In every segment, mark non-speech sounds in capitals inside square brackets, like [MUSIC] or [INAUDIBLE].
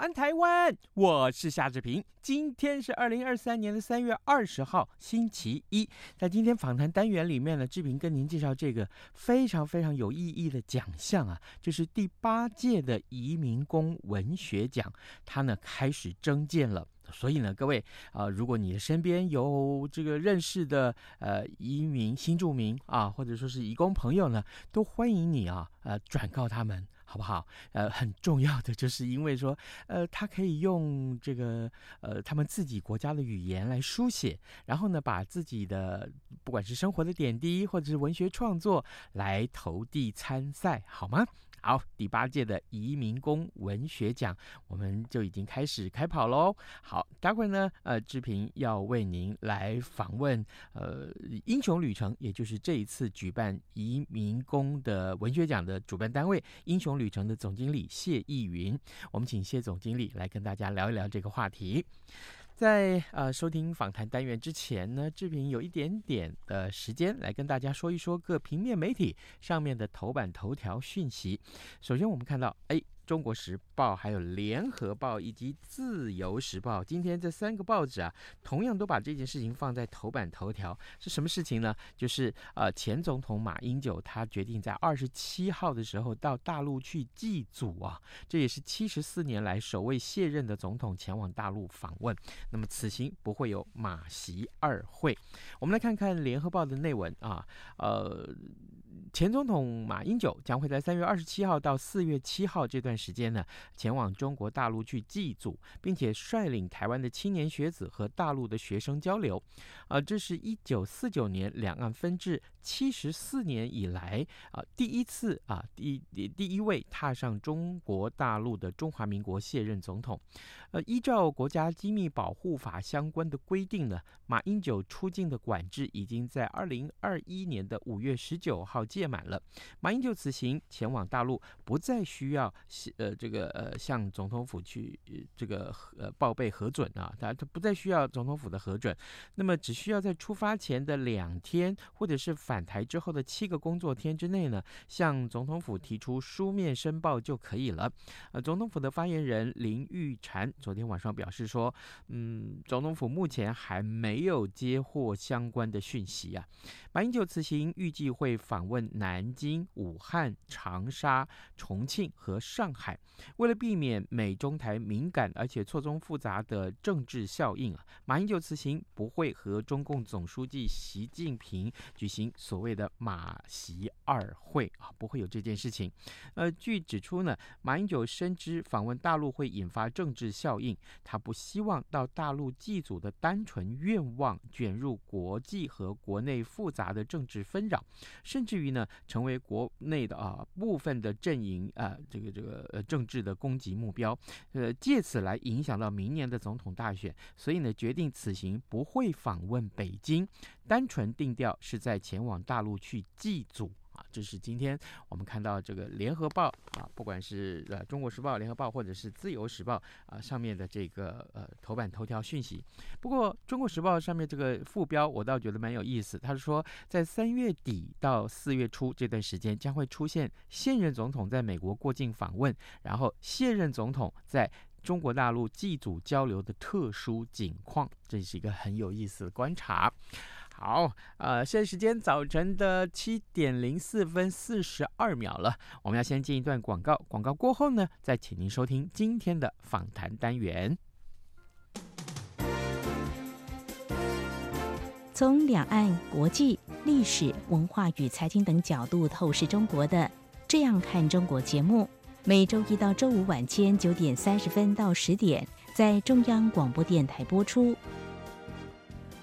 安，台湾！我是夏志平。今天是二零二三年的三月二十号，星期一。在今天访谈单元里面呢，志平跟您介绍这个非常非常有意义的奖项啊，就是第八届的移民工文学奖，它呢开始征件了。所以呢，各位啊、如果你的身边有这个认识的呃移民新住民啊，或者说是移工朋友呢，都欢迎你啊，呃，转告他们。好不好？呃，很重要的就是因为说，呃，他可以用这个呃他们自己国家的语言来书写，然后呢，把自己的不管是生活的点滴或者是文学创作来投递参赛，好吗？好，第八届的移民工文学奖，我们就已经开始开跑喽。好，待会呢，呃，志平要为您来访问，呃，英雄旅程，也就是这一次举办移民工的文学奖的主办单位——英雄旅程的总经理谢逸云。我们请谢总经理来跟大家聊一聊这个话题。在呃收听访谈单元之前呢，志平有一点点的时间来跟大家说一说各平面媒体上面的头版头条讯息。首先，我们看到，哎。中国时报、还有联合报以及自由时报，今天这三个报纸啊，同样都把这件事情放在头版头条。是什么事情呢？就是呃，前总统马英九他决定在二十七号的时候到大陆去祭祖啊，这也是七十四年来首位卸任的总统前往大陆访问。那么此行不会有马习二会。我们来看看联合报的内文啊，呃。前总统马英九将会在三月二十七号到四月七号这段时间呢，前往中国大陆去祭祖，并且率领台湾的青年学子和大陆的学生交流。啊，这是一九四九年两岸分治七十四年以来啊第一次啊第第第一位踏上中国大陆的中华民国卸任总统。呃，依照国家机密保护法相关的规定呢，马英九出境的管制已经在二零二一年的五月十九号。届满了，马英九此行前往大陆，不再需要呃这个呃向总统府去这个呃报备核准啊，他他不再需要总统府的核准，那么只需要在出发前的两天，或者是返台之后的七个工作天之内呢，向总统府提出书面申报就可以了。呃，总统府的发言人林玉婵昨天晚上表示说，嗯，总统府目前还没有接获相关的讯息啊。马英九此行预计会访问。南京、武汉、长沙、重庆和上海，为了避免美中台敏感而且错综复杂的政治效应啊，马英九此行不会和中共总书记习近平举行所谓的马习二会啊，不会有这件事情。呃，据指出呢，马英九深知访问大陆会引发政治效应，他不希望到大陆祭祖的单纯愿望卷入国际和国内复杂的政治纷扰，甚至于。呢，成为国内的啊部分的阵营啊这个这个呃政治的攻击目标，呃借此来影响到明年的总统大选，所以呢决定此行不会访问北京，单纯定调是在前往大陆去祭祖。这是今天我们看到这个《联合报》啊，不管是呃《中国时报》、《联合报》或者是《自由时报》啊上面的这个呃头版头条讯息。不过《中国时报》上面这个副标我倒觉得蛮有意思，他是说在三月底到四月初这段时间将会出现现任总统在美国过境访问，然后现任总统在中国大陆祭祖交流的特殊景况，这是一个很有意思的观察。好，呃，现在时间早晨的七点零四分四十二秒了，我们要先进一段广告，广告过后呢，再请您收听今天的访谈单元。从两岸、国际、历史文化与财经等角度透视中国的《这样看中国》节目，每周一到周五晚间九点三十分到十点，在中央广播电台播出。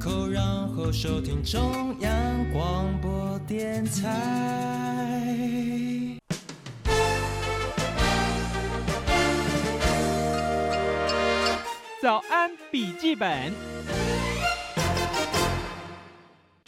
口，然后收听中央广播电台。早安，笔记本。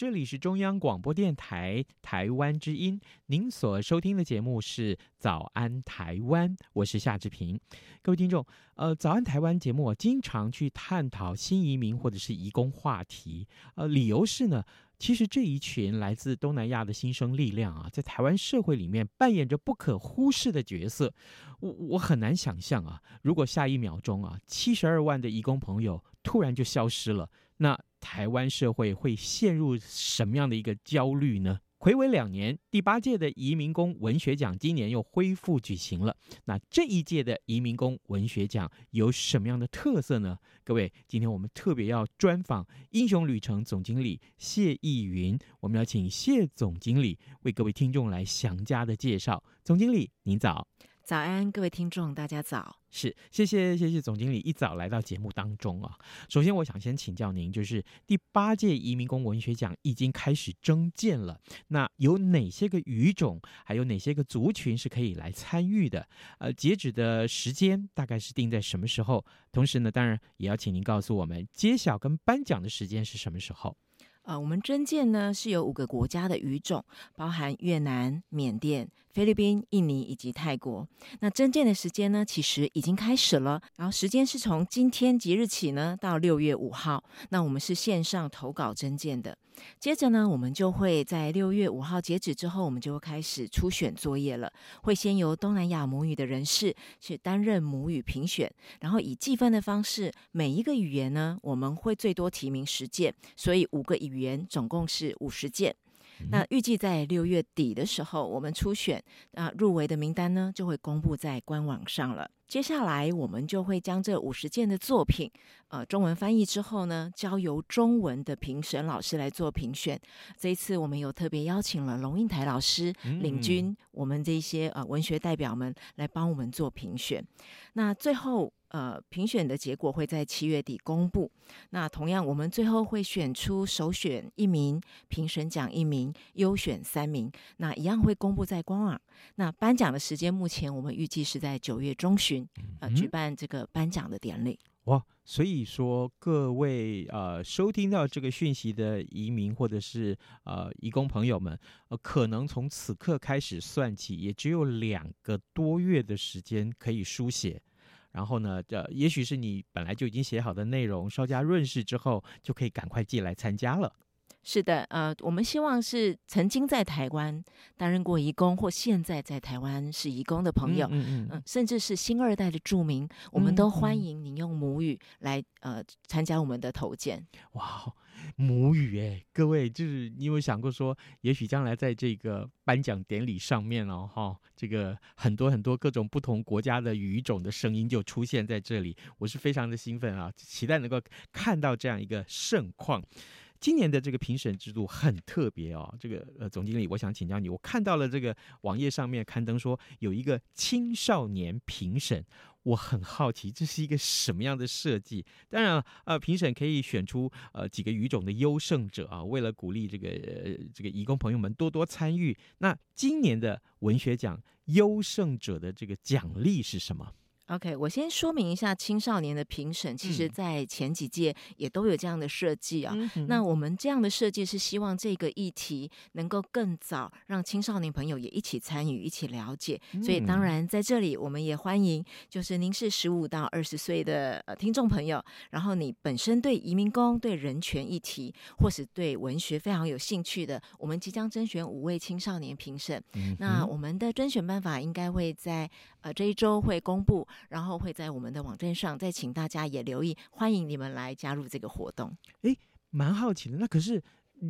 这里是中央广播电台台湾之音，您所收听的节目是《早安台湾》，我是夏志平。各位听众，呃，《早安台湾》节目我经常去探讨新移民或者是移工话题，呃，理由是呢，其实这一群来自东南亚的新生力量啊，在台湾社会里面扮演着不可忽视的角色。我我很难想象啊，如果下一秒钟啊，七十二万的移工朋友突然就消失了，那。台湾社会会陷入什么样的一个焦虑呢？睽违两年，第八届的移民工文学奖今年又恢复举行了。那这一届的移民工文学奖有什么样的特色呢？各位，今天我们特别要专访英雄旅程总经理谢逸云，我们要请谢总经理为各位听众来详加的介绍。总经理，您早。早安，各位听众，大家早。是，谢谢，谢谢总经理一早来到节目当中啊。首先，我想先请教您，就是第八届移民工文学奖已经开始征件了，那有哪些个语种，还有哪些个族群是可以来参与的？呃，截止的时间大概是定在什么时候？同时呢，当然也要请您告诉我们揭晓跟颁奖的时间是什么时候。啊，我们征件呢是有五个国家的语种，包含越南、缅甸、菲律宾、印尼以及泰国。那征件的时间呢，其实已经开始了，然后时间是从今天即日起呢到六月五号。那我们是线上投稿征件的。接着呢，我们就会在六月五号截止之后，我们就会开始初选作业了。会先由东南亚母语的人士去担任母语评选，然后以计分的方式，每一个语言呢，我们会最多提名十件，所以五个语言总共是五十件。那预计在六月底的时候，我们初选，那入围的名单呢，就会公布在官网上了。接下来，我们就会将这五十件的作品，呃，中文翻译之后呢，交由中文的评审老师来做评选。这一次，我们有特别邀请了龙应台老师领军，我们这些呃文学代表们来帮我们做评选。那最后。呃，评选的结果会在七月底公布。那同样，我们最后会选出首选一名，评审奖一名，优选三名。那一样会公布在官网。那颁奖的时间，目前我们预计是在九月中旬，呃，举办这个颁奖的典礼。哇，所以说各位呃收听到这个讯息的移民或者是呃移工朋友们，呃，可能从此刻开始算起，也只有两个多月的时间可以书写。然后呢，这也许是你本来就已经写好的内容，稍加润饰之后，就可以赶快寄来参加了。是的，呃，我们希望是曾经在台湾担任过义工，或现在在台湾是义工的朋友，嗯嗯，嗯，呃，甚至是新二代的住民，我们都欢迎您用母语来呃参加我们的投件。哇！母语哎，各位，就是你有想过说，也许将来在这个颁奖典礼上面哦，哈，这个很多很多各种不同国家的语种的声音就出现在这里，我是非常的兴奋啊，期待能够看到这样一个盛况。今年的这个评审制度很特别哦，这个呃总经理，我想请教你，我看到了这个网页上面刊登说有一个青少年评审。我很好奇，这是一个什么样的设计？当然了，呃，评审可以选出呃几个语种的优胜者啊。为了鼓励这个、呃、这个移工朋友们多多参与，那今年的文学奖优胜者的这个奖励是什么？OK，我先说明一下青少年的评审，其实在前几届也都有这样的设计啊。嗯、那我们这样的设计是希望这个议题能够更早让青少年朋友也一起参与、一起了解。所以当然在这里我们也欢迎，就是您是十五到二十岁的呃听众朋友，然后你本身对移民工、对人权议题或是对文学非常有兴趣的，我们即将甄选五位青少年评审。嗯、那我们的甄选办法应该会在呃这一周会公布。然后会在我们的网站上再请大家也留意，欢迎你们来加入这个活动。诶，蛮好奇的，那可是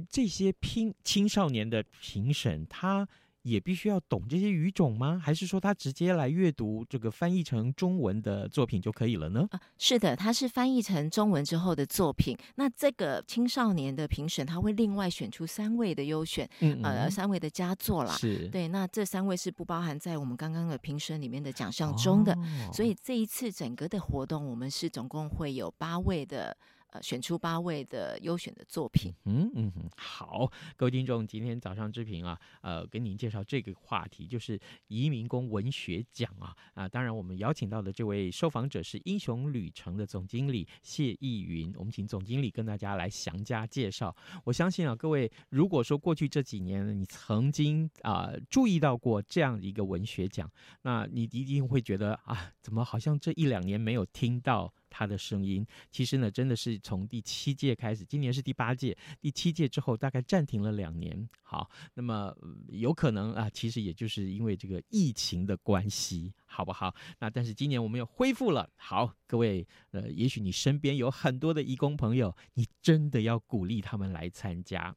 这些拼青少年的评审，他。也必须要懂这些语种吗？还是说他直接来阅读这个翻译成中文的作品就可以了呢？啊，是的，他是翻译成中文之后的作品。那这个青少年的评审他会另外选出三位的优选，嗯，嗯，呃，三位的佳作啦。是，对，那这三位是不包含在我们刚刚的评审里面的奖项中的。哦，所以这一次整个的活动，我们是总共会有八位的。呃，选出八位的优选的作品。嗯嗯嗯，好，各位听众，今天早上之平啊，呃，跟您介绍这个话题，就是移民工文学奖啊啊，当然我们邀请到的这位受访者是英雄旅程的总经理谢逸云，我们请总经理跟大家来详加介绍。我相信啊，各位如果说过去这几年你曾经啊、呃、注意到过这样一个文学奖，那你一定会觉得啊，怎么好像这一两年没有听到。他的声音，其实呢，真的是从第七届开始，今年是第八届，第七届之后大概暂停了两年。好，那么有可能啊，其实也就是因为这个疫情的关系，好不好？那但是今年我们又恢复了。好，各位，呃，也许你身边有很多的移工朋友，你真的要鼓励他们来参加。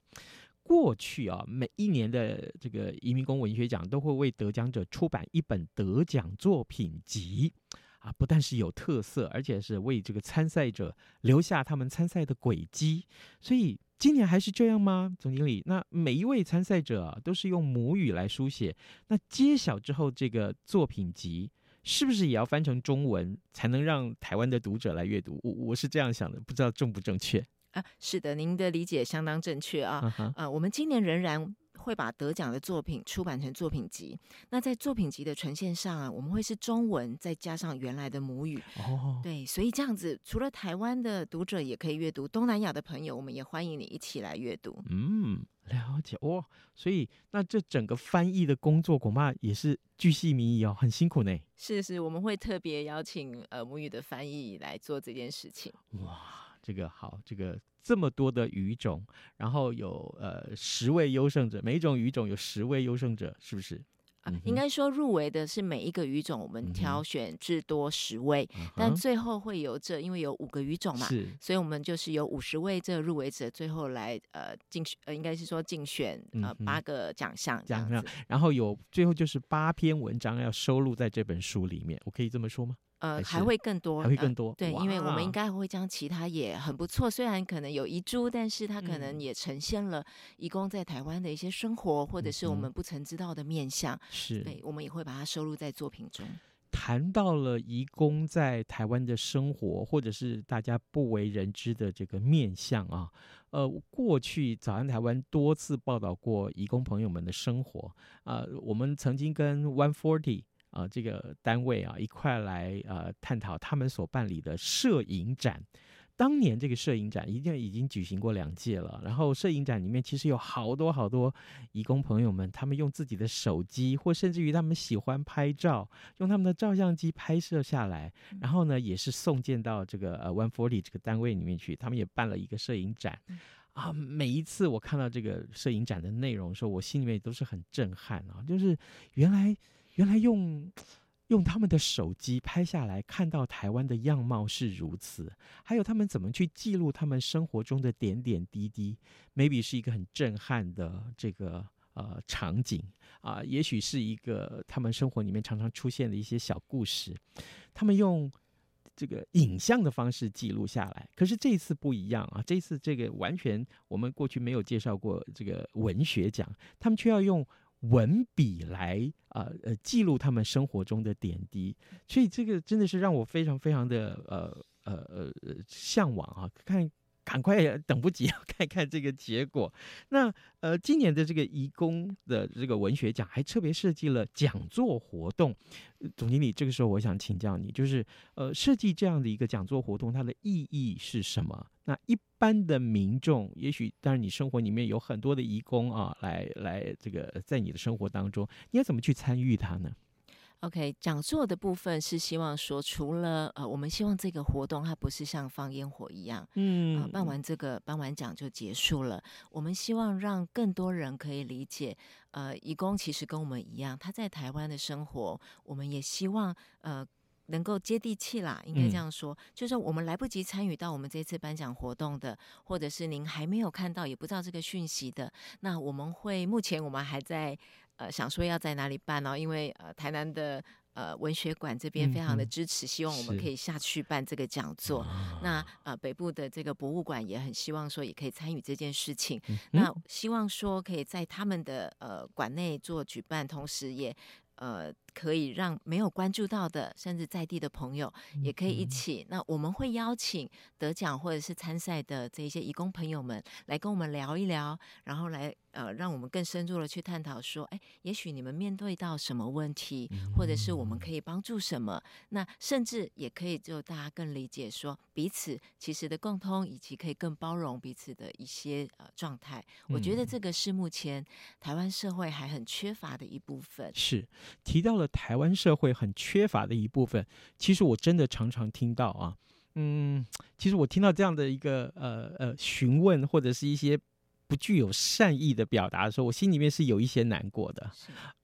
过去啊，每一年的这个移民工文学奖都会为得奖者出版一本得奖作品集。啊，不但是有特色，而且是为这个参赛者留下他们参赛的轨迹。所以今年还是这样吗，总经理？那每一位参赛者啊，都是用母语来书写。那揭晓之后，这个作品集是不是也要翻成中文，才能让台湾的读者来阅读？我我是这样想的，不知道正不正确啊？是的，您的理解相当正确啊。啊、uh-huh. 呃，我们今年仍然。会把得奖的作品出版成作品集。那在作品集的呈现上啊，我们会是中文再加上原来的母语。哦，对，所以这样子，除了台湾的读者也可以阅读，东南亚的朋友，我们也欢迎你一起来阅读。嗯，了解哦。所以那这整个翻译的工作恐怕也是巨细靡遗哦，很辛苦呢。是是，我们会特别邀请呃母语的翻译来做这件事情。哇。这个好，这个这么多的语种，然后有呃十位优胜者，每一种语种有十位优胜者，是不是？啊，应该说入围的是每一个语种，我们挑选至多十位，嗯，但最后会有这，因为有五个语种嘛，是，所以我们就是有五十位这入围者，最后来呃竞选，呃应该是说竞选呃八个奖项这样子，然后有最后就是八篇文章要收录在这本书里面，我可以这么说吗？呃，还会更多，还会更多。呃、对，因为我们应该会将其他也很不错，虽然可能有遗珠，但是它可能也呈现了移工在台湾的一些生活，嗯，或者是我们不曾知道的面相。是，对，我们也会把它收录在作品中。谈到了移工在台湾的生活，或者是大家不为人知的这个面相啊，呃，过去早安台湾多次报道过移工朋友们的生活啊，呃，我们曾经跟 One Forty。啊、呃，这个单位啊，一块来呃探讨他们所办理的摄影展。当年这个摄影展已经已经举行过两届了，然后摄影展里面其实有好多好多义工朋友们，他们用自己的手机，或甚至于他们喜欢拍照，用他们的照相机拍摄下来，然后呢也是送件到这个呃 One Forty 这个单位里面去，他们也办了一个摄影展。啊，每一次我看到这个摄影展的内容的时候，我心里面都是很震撼啊，就是原来。原来用 [TSK] 用他们的手机拍下来，看到台湾的样貌是如此，还有他们怎么去记录他们生活中的点点滴滴，maybe 是一个很震撼的这个呃场景啊，也许是一个他们生活里面常常出现的一些小故事，他们用这个影像的方式记录下来。可是这一次不一样啊，这次这个完全我们过去没有介绍过这个文学奖，他们却要用。文笔来呃，呃记录他们生活中的点滴，所以这个真的是让我非常非常的呃呃呃向往啊！看赶快等不及要看看这个结果。那呃，今年的这个义工的这个文学奖还特别设计了讲座活动。总经理，这个时候我想请教你，就是呃，设计这样的一个讲座活动，它的意义是什么？那一般的民众，也许当然你生活里面有很多的移工啊，来来这个在你的生活当中，你要怎么去参与它呢？OK，讲座的部分是希望说，除了呃，我们希望这个活动它不是像放烟火一样，嗯、呃，办完这个颁完奖就结束了。我们希望让更多人可以理解，呃，义工其实跟我们一样，他在台湾的生活，我们也希望呃能够接地气啦，应该这样说，嗯、就是我们来不及参与到我们这次颁奖活动的，或者是您还没有看到也不知道这个讯息的，那我们会目前我们还在。呃，想说要在哪里办呢？因为呃，台南的呃文学馆这边非常的支持，嗯、希望我们可以下去办这个讲座。那呃，北部的这个博物馆也很希望说也可以参与这件事情。嗯、那希望说可以在他们的呃馆内做举办，同时也呃。可以让没有关注到的，甚至在地的朋友，也可以一起。嗯、那我们会邀请得奖或者是参赛的这些义工朋友们来跟我们聊一聊，然后来呃，让我们更深入的去探讨说，哎，也许你们面对到什么问题，或者是我们可以帮助什么。那甚至也可以就大家更理解说彼此其实的共通，以及可以更包容彼此的一些呃状态。我觉得这个是目前台湾社会还很缺乏的一部分。是提到了。台湾社会很缺乏的一部分，其实我真的常常听到啊，嗯，其实我听到这样的一个呃呃询问或者是一些不具有善意的表达的时候，我心里面是有一些难过的。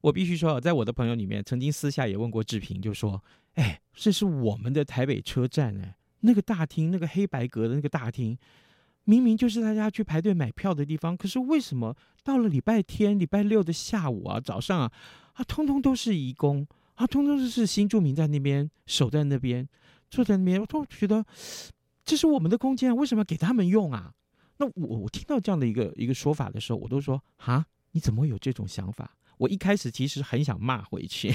我必须说，在我的朋友里面，曾经私下也问过志平，就说：“哎，这是我们的台北车站哎，那个大厅，那个黑白格的那个大厅。”明明就是大家去排队买票的地方，可是为什么到了礼拜天、礼拜六的下午啊、早上啊，啊，通通都是移工啊，通通都是新住民在那边守在那边坐在那边，我都觉得这是我们的空间，为什么要给他们用啊？那我我听到这样的一个一个说法的时候，我都说啊，你怎么会有这种想法？我一开始其实很想骂回去，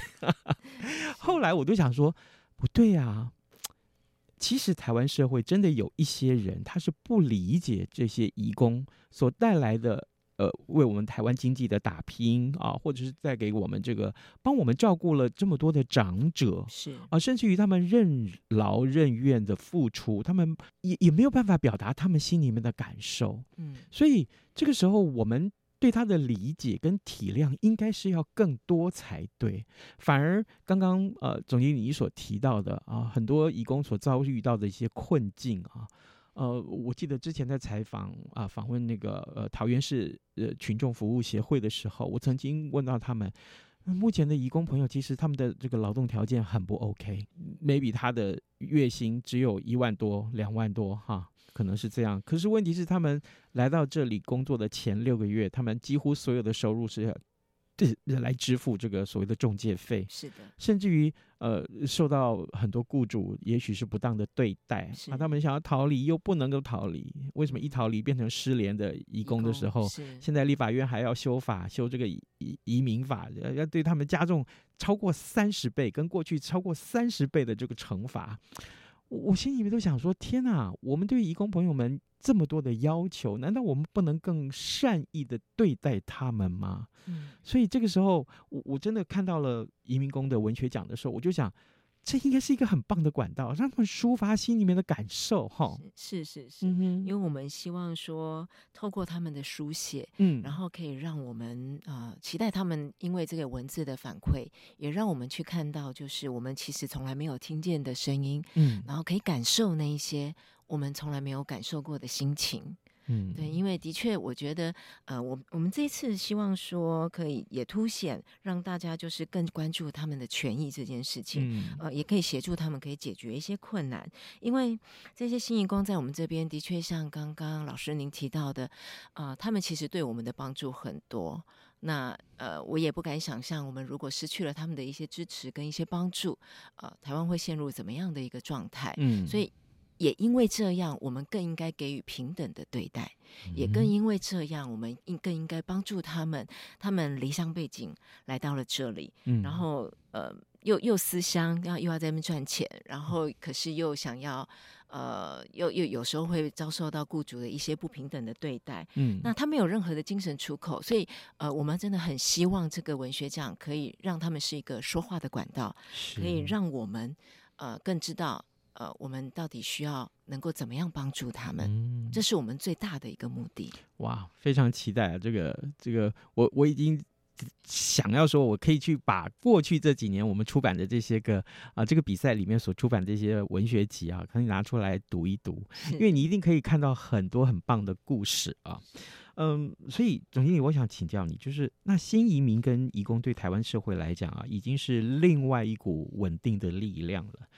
[LAUGHS] 后来我就想说不对啊。其实台湾社会真的有一些人，他是不理解这些移工所带来的，呃，为我们台湾经济的打拼啊，或者是在给我们这个帮我们照顾了这么多的长者，是啊，甚至于他们任劳任怨的付出，他们也也没有办法表达他们心里面的感受，嗯，所以这个时候我们。对他的理解跟体谅应该是要更多才对，反而刚刚呃总经理你所提到的啊，很多义工所遭遇到的一些困境啊，呃，我记得之前在采访啊访问那个呃桃园市呃群众服务协会的时候，我曾经问到他们，目前的移工朋友其实他们的这个劳动条件很不 OK，maybe 他的月薪只有一万多两万多哈。可能是这样，可是问题是，他们来到这里工作的前六个月，他们几乎所有的收入是来支付这个所谓的中介费，是的，甚至于呃受到很多雇主也许是不当的对待，啊，他们想要逃离又不能够逃离，为什么一逃离变成失联的移工的时候，现在立法院还要修法修这个移移民法，要对他们加重超过三十倍，跟过去超过三十倍的这个惩罚。我心里面都想说：天哪！我们对移工朋友们这么多的要求，难道我们不能更善意的对待他们吗？嗯，所以这个时候，我我真的看到了移民工的文学奖的时候，我就想。这应该是一个很棒的管道，让他们抒发心里面的感受，哈。是是是，嗯哼，因为我们希望说，透过他们的书写，嗯，然后可以让我们啊、呃，期待他们因为这个文字的反馈，也让我们去看到，就是我们其实从来没有听见的声音，嗯，然后可以感受那一些我们从来没有感受过的心情。嗯，对，因为的确，我觉得，呃，我我们这一次希望说，可以也凸显让大家就是更关注他们的权益这件事情，嗯，呃，也可以协助他们可以解决一些困难，因为这些新移工在我们这边的确像刚刚老师您提到的，啊，呃，他们其实对我们的帮助很多，那呃，我也不敢想象，我们如果失去了他们的一些支持跟一些帮助，呃，台湾会陷入怎么样的一个状态？嗯，所以。也因为这样，我们更应该给予平等的对待；也更因为这样，我们应更应该帮助他们。他们离乡背景来到了这里，然后呃。又又思乡，要又要在那边赚钱，然后可是又想要。呃，又又有时候会遭受到雇主的一些不平等的对待，嗯，那他没有任何的精神出口，所以呃，我们真的很希望这个文学奖可以让他们是一个说话的管道，可以让我们呃更知道呃我们到底需要能够怎么样帮助他们，嗯，这是我们最大的一个目的。哇，非常期待啊！这个这个，我我已经。想要说，我可以去把过去这几年我们出版的这些个啊，这个比赛里面所出版的这些文学集啊，可以拿出来读一读，因为你一定可以看到很多很棒的故事啊。嗯，所以总经理，我想请教你，就是那新移民跟移工对台湾社会来讲啊，已经是另外一股稳定的力量了。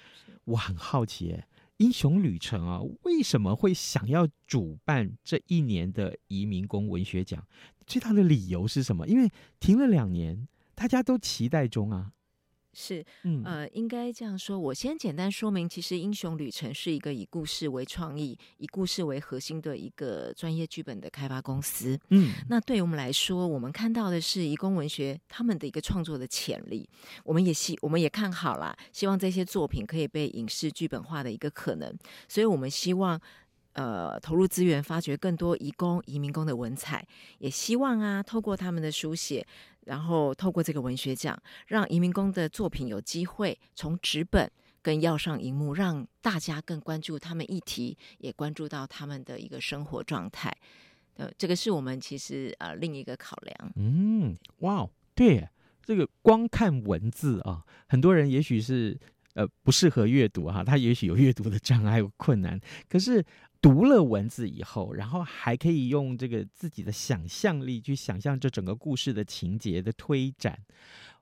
我很好奇，欸，英雄旅程啊，为什么会想要主办这一年的移民工文学奖？最大的理由是什么？因为停了两年，大家都期待中啊。是，嗯，呃，应该这样说。我先简单说明，其实《英雄旅程》是一个以故事为创意、以故事为核心的一个专业剧本的开发公司。嗯，那对于我们来说，我们看到的是移工文学他们的一个创作的潜力。我们也希，我们也看好了，希望这些作品可以被影视剧本化的一个可能。所以我们希望。呃，投入资源发掘更多移工、移民工的文采，也希望啊，透过他们的书写，然后透过这个文学奖，让移民工的作品有机会从纸本跟要上荧幕，让大家更关注他们议题，也关注到他们的一个生活状态。呃，这个是我们其实呃另一个考量。嗯，哇，对，这个光看文字啊，很多人也许是呃不适合阅读哈，他也许有阅读的障碍有困难，可是。读了文字以后，然后还可以用这个自己的想象力去想象这整个故事的情节的推展，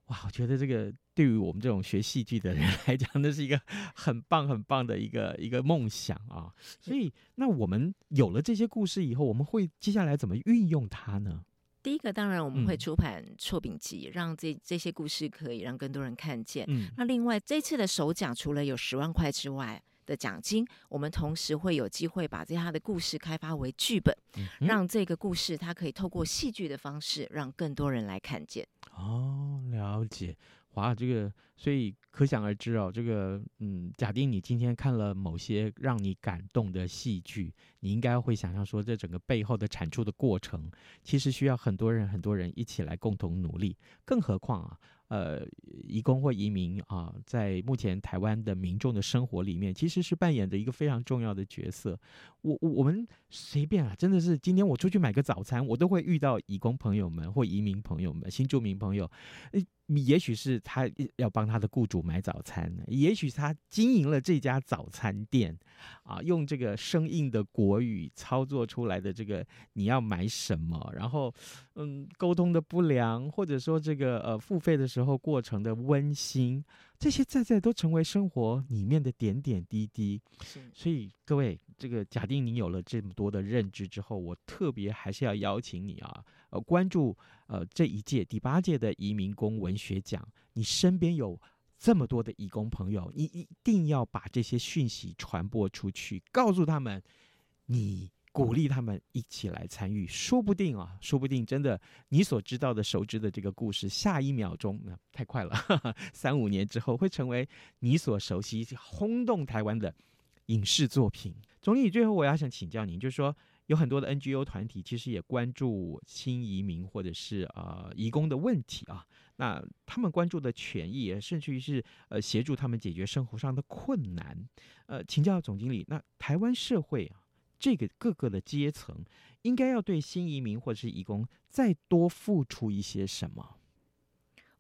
哇！我觉得这个对于我们这种学戏剧的人 [LAUGHS] 来讲，那是一个很棒很棒的一个一个梦想啊。所以，那我们有了这些故事以后，我们会接下来怎么运用它呢？第一个，当然我们会出版错品集，嗯、让这这些故事可以让更多人看见。嗯，那另外这次的首奖除了有十万块之外，的奖金，我们同时会有机会把这他的故事开发为剧本，嗯、让这个故事它可以透过戏剧的方式，让更多人来看见。哦，了解，哇，这个，所以可想而知哦，这个，嗯，假定你今天看了某些让你感动的戏剧，你应该会想象说，这整个背后的产出的过程，其实需要很多人很多人一起来共同努力，更何况啊。呃，移工或移民啊，在目前台湾的民众的生活里面，其实是扮演着一个非常重要的角色。我我们随便啊，真的是今天我出去买个早餐，我都会遇到移工朋友们或移民朋友们、新住民朋友。也许是他要帮他的雇主买早餐，也许他经营了这家早餐店，啊，用这个生硬的国语操作出来的这个你要买什么，然后嗯，沟通的不良，或者说这个呃付费的时候过程的温馨，这些在在都成为生活里面的点点滴滴。所以各位，这个假定你有了这么多的认知之后，我特别还是要邀请你啊。呃，关注呃这一届第八届的移民工文学奖，你身边有这么多的移工朋友，你一定要把这些讯息传播出去，告诉他们，你鼓励他们一起来参与，说不定啊，说不定真的你所知道的、熟知的这个故事，下一秒钟那、太快了哈哈，[LAUGHS] 三五年之后会成为你所熟悉、轰动台湾的影视作品。总理，最后我要想请教您，就是说。有很多的 NGO 团体其实也关注新移民或者是呃移工的问题啊，那他们关注的权益，甚至于是呃协助他们解决生活上的困难。呃，请教总经理，那台湾社会啊，这个各个的阶层，应该要对新移民或者是移工再多付出一些什么？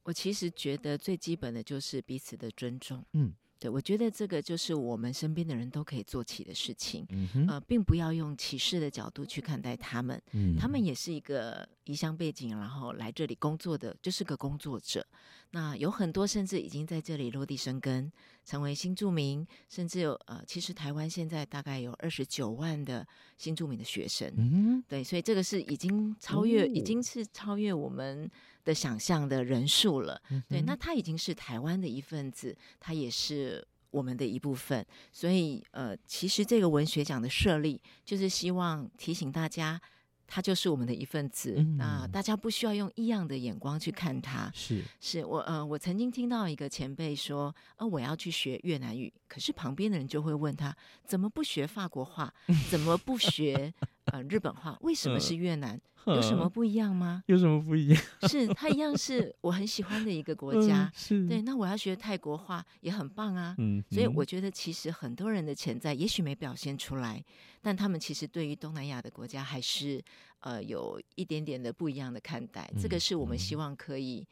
我其实觉得最基本的就是彼此的尊重。嗯。对，我觉得这个就是我们身边的人都可以做起的事情，嗯，呃，并不要用歧视的角度去看待他们，嗯，他们也是一个移乡背景，然后来这里工作的，就是个工作者。那有很多甚至已经在这里落地生根，成为新住民，甚至有呃，其实台湾现在大概有二十九万的新住民的学生，嗯，对，所以这个是已经超越，哦，已经是超越我们的想象的人数了，嗯，对，那他已经是台湾的一份子，他也是我们的一部分，所以呃，其实这个文学奖的设立就是希望提醒大家，他就是我们的一份子。嗯、那大家不需要用异样的眼光去看他。是，是我呃，我曾经听到一个前辈说，呃，我要去学越南语，可是旁边的人就会问他，怎么不学法国话？怎么不学呃日本话？为什么是越南？有什么不一样吗？有什么不一样？是它一样是我很喜欢的一个 [LAUGHS] 国家。嗯、是对，那我要学泰国话也很棒啊。嗯，所以我觉得其实很多人的潜在也许没表现出来，但他们其实对于东南亚的国家还是呃有一点点的不一样的看待。这个是我们希望可以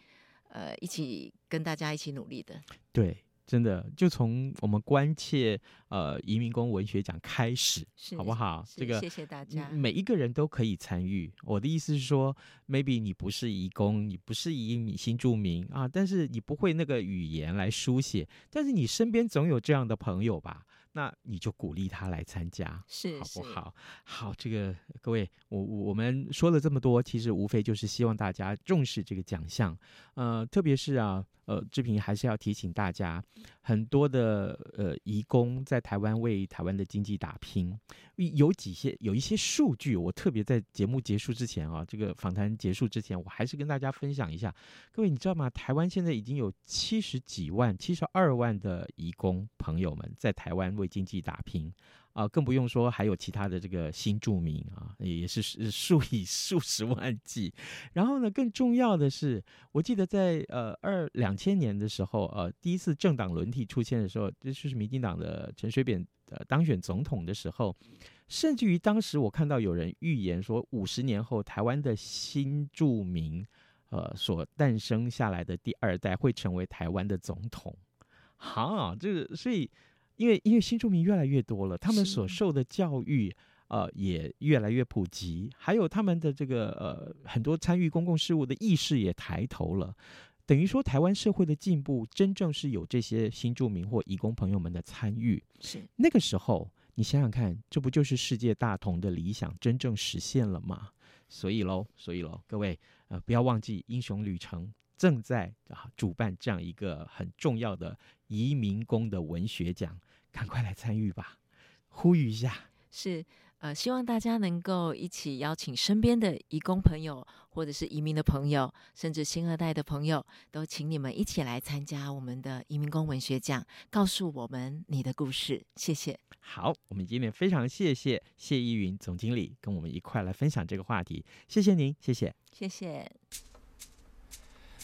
呃一起跟大家一起努力的。对。真的，就从我们关切呃移民工文学奖开始，好不好？这个谢谢大家，每一个人都可以参与。我的意思是说，maybe 你不是移工，你不是移民新住民啊，但是你不会那个语言来书写，但是你身边总有这样的朋友吧？那你就鼓励他来参加，是好不好？好，这个各位，我我们说了这么多，其实无非就是希望大家重视这个奖项，呃，特别是啊。呃，志平还是要提醒大家，很多的呃移工在台湾为台湾的经济打拼，有几些有一些数据，我特别在节目结束之前啊，这个访谈结束之前，我还是跟大家分享一下。各位你知道吗？台湾现在已经有七十几万、七十二万的移工朋友们在台湾为经济打拼。啊，更不用说还有其他的这个新住民啊，也是数以数十万计。然后呢，更重要的是，我记得在呃二两千年的时候，呃第一次政党轮替出现的时候，就是民进党的陈水扁呃当选总统的时候，甚至于当时我看到有人预言说，五十年后台湾的新住民呃所诞生下来的第二代会成为台湾的总统。好，这个所以。因为因为新住民越来越多了，他们所受的教育呃也越来越普及，还有他们的这个呃很多参与公共事务的意识也抬头了，等于说台湾社会的进步真正是有这些新住民或移工朋友们的参与。是那个时候，你想想看，这不就是世界大同的理想真正实现了吗？所以喽，所以喽，各位呃不要忘记英雄旅程。正在啊主办这样一个很重要的移民工的文学奖，赶快来参与吧！呼吁一下，是呃，希望大家能够一起邀请身边的移工朋友，或者是移民的朋友，甚至新二代的朋友，都请你们一起来参加我们的移民工文学奖，告诉我们你的故事。谢谢。好，我们今天非常谢谢谢依云总经理跟我们一块来分享这个话题，谢谢您，谢谢，谢谢。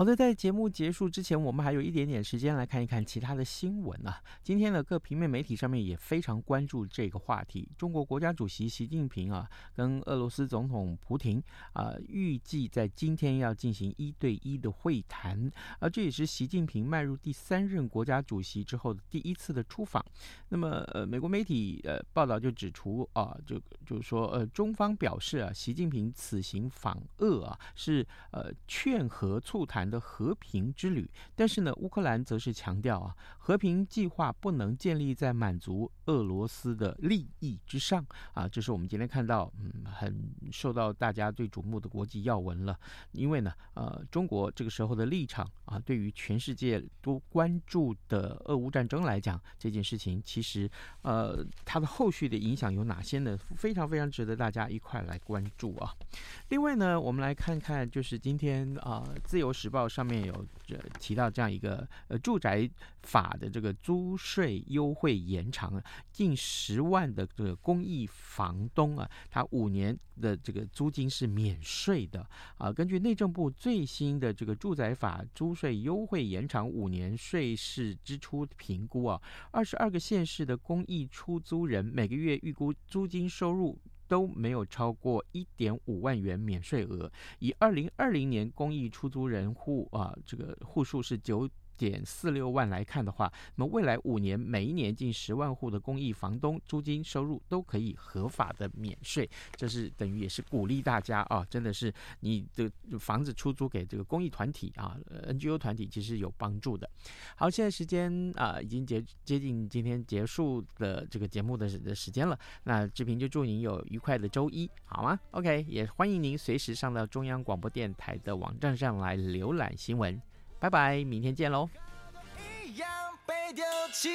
好的，在节目结束之前，我们还有一点点时间来看一看其他的新闻啊。今天的各平面媒体上面也非常关注这个话题。中国国家主席习近平啊，跟俄罗斯总统普廷啊，预计在今天要进行一对一的会谈，而、啊、这也是习近平迈入第三任国家主席之后的第一次的出访。那么，呃，美国媒体呃报道就指出啊，就就是说，呃，中方表示啊，习近平此行访俄啊，是呃劝和促谈。的和平之旅，但是呢，乌克兰则是强调啊，和平计划不能建立在满足俄罗斯的利益之上啊。这是我们今天看到嗯很受到大家最瞩目的国际要闻了。因为呢，呃，中国这个时候的立场啊，对于全世界都关注的俄乌战争来讲，这件事情其实呃它的后续的影响有哪些呢？非常非常值得大家一块来关注啊。另外呢，我们来看看就是今天啊，《自由时报》。上面有这提到这样一个呃住宅法的这个租税优惠延长啊，近十万的这个公益房东啊，他五年的这个租金是免税的啊。根据内政部最新的这个住宅法租税优惠延长五年税事支出评估啊，二十二个县市的公益出租人每个月预估租金收入。都没有超过一点五万元免税额。以二零二零年公益出租人户啊，这个户数是九点四六万来看的话，那么未来五年每一年近十万户的公益房东租金收入都可以合法的免税，这是等于也是鼓励大家啊，真的是你的房子出租给这个公益团体啊，NGO 团体其实有帮助的。好，现在时间啊已经接接近今天结束的这个节目的的时间了，那志平就祝您有愉快的周一，好吗？OK，也欢迎您随时上到中央广播电台的网站上来浏览新闻。拜拜，明天见喽。一样被丢弃